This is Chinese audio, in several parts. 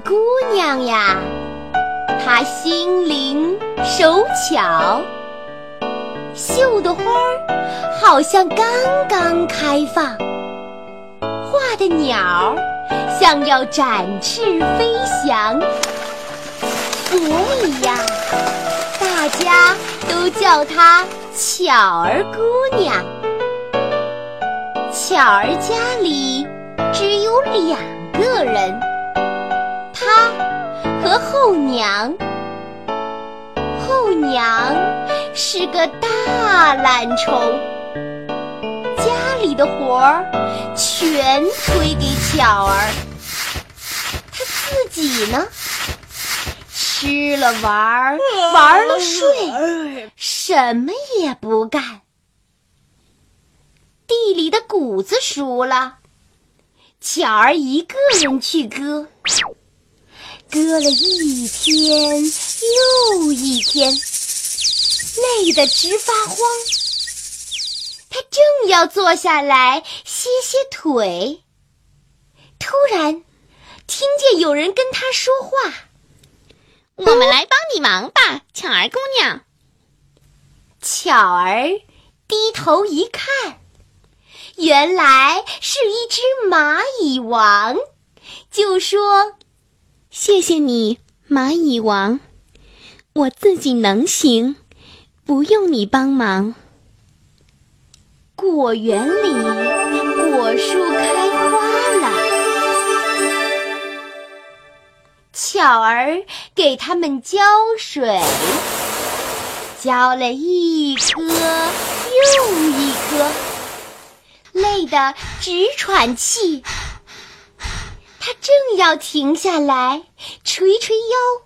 姑娘呀，她心灵手巧，绣的花儿好像刚刚开放，画的鸟像要展翅飞翔，所以呀，大家都叫她巧儿姑娘。巧儿家里只有两个人。后娘，后娘是个大懒虫，家里的活儿全推给巧儿，她自己呢，吃了玩儿，玩了睡，什么也不干。地里的谷子熟了，巧儿一个人去割。割了一天又一天，累得直发慌。他正要坐下来歇歇腿，突然听见有人跟他说话：“我们来帮你忙吧，巧儿姑娘。”巧儿低头一看，原来是一只蚂蚁王，就说。谢谢你，蚂蚁王，我自己能行，不用你帮忙。果园里果树开花了，巧儿给它们浇水，浇了一颗又一颗，累得直喘气。他正要停下来捶捶腰，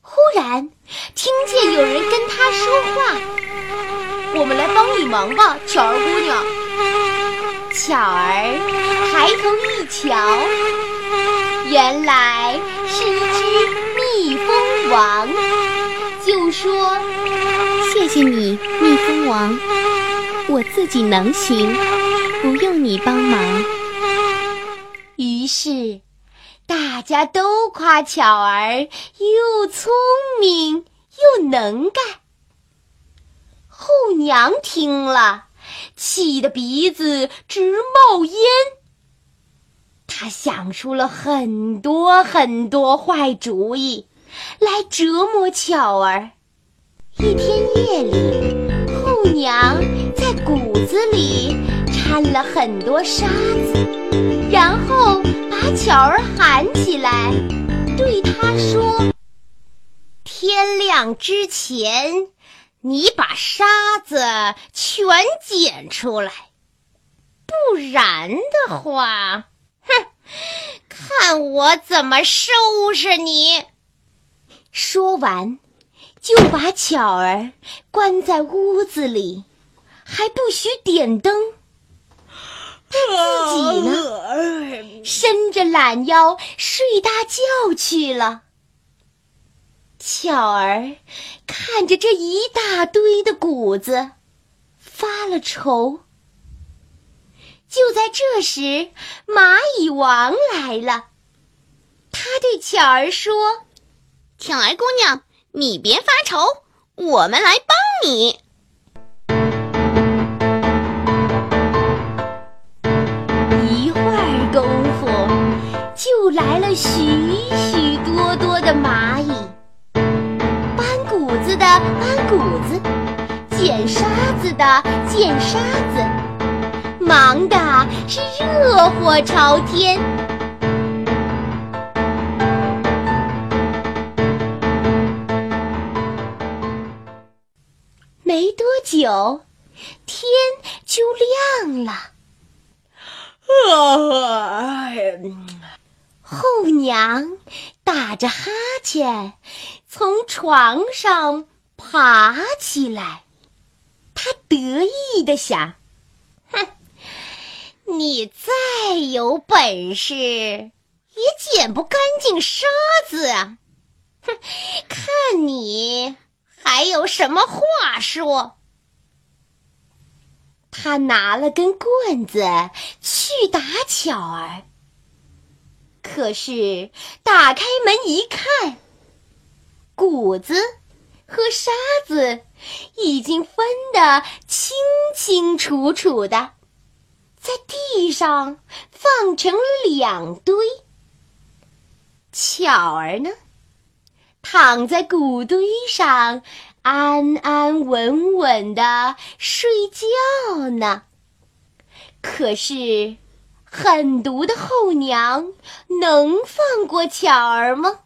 忽然听见有人跟他说话：“我们来帮你忙吧，巧儿姑娘。”巧儿抬头一瞧，原来是一只蜜蜂王，就说：“谢谢你，蜜蜂王，我自己能行，不用你帮忙。”于是，大家都夸巧儿又聪明又能干。后娘听了，气得鼻子直冒烟。她想出了很多很多坏主意，来折磨巧儿。一天夜里，后娘在谷子里掺了很多沙子。然后把巧儿喊起来，对他说：“天亮之前，你把沙子全捡出来，不然的话，哼，看我怎么收拾你！”说完，就把巧儿关在屋子里，还不许点灯。他自己呢，伸着懒腰睡大觉去了。巧儿看着这一大堆的谷子，发了愁。就在这时，蚂蚁王来了，他对巧儿说：“巧儿姑娘，你别发愁，我们来帮你。”谷子，捡沙子的捡沙子，忙的是热火朝天。没多久，天就亮了。后娘打着哈欠从床上爬起来，他得意的想：“哼，你再有本事，也捡不干净沙子啊！哼，看你还有什么话说？”他拿了根棍子去打巧儿。可是打开门一看，谷子和沙子已经分得清清楚楚的，在地上放成两堆。巧儿呢，躺在谷堆上，安安稳稳的睡觉呢。可是。狠毒的后娘能放过巧儿吗？